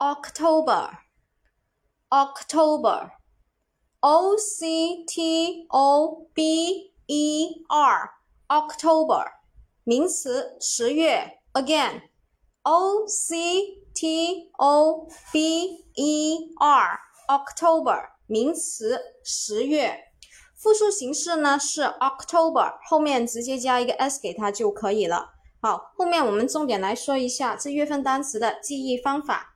October, October, O C T O B E R, October，名词，十月。Again, O C T O B E R, R，October，名词，十月。复数形式呢是 October，后面直接加一个 s 给它就可以了。好，后面我们重点来说一下这月份单词的记忆方法。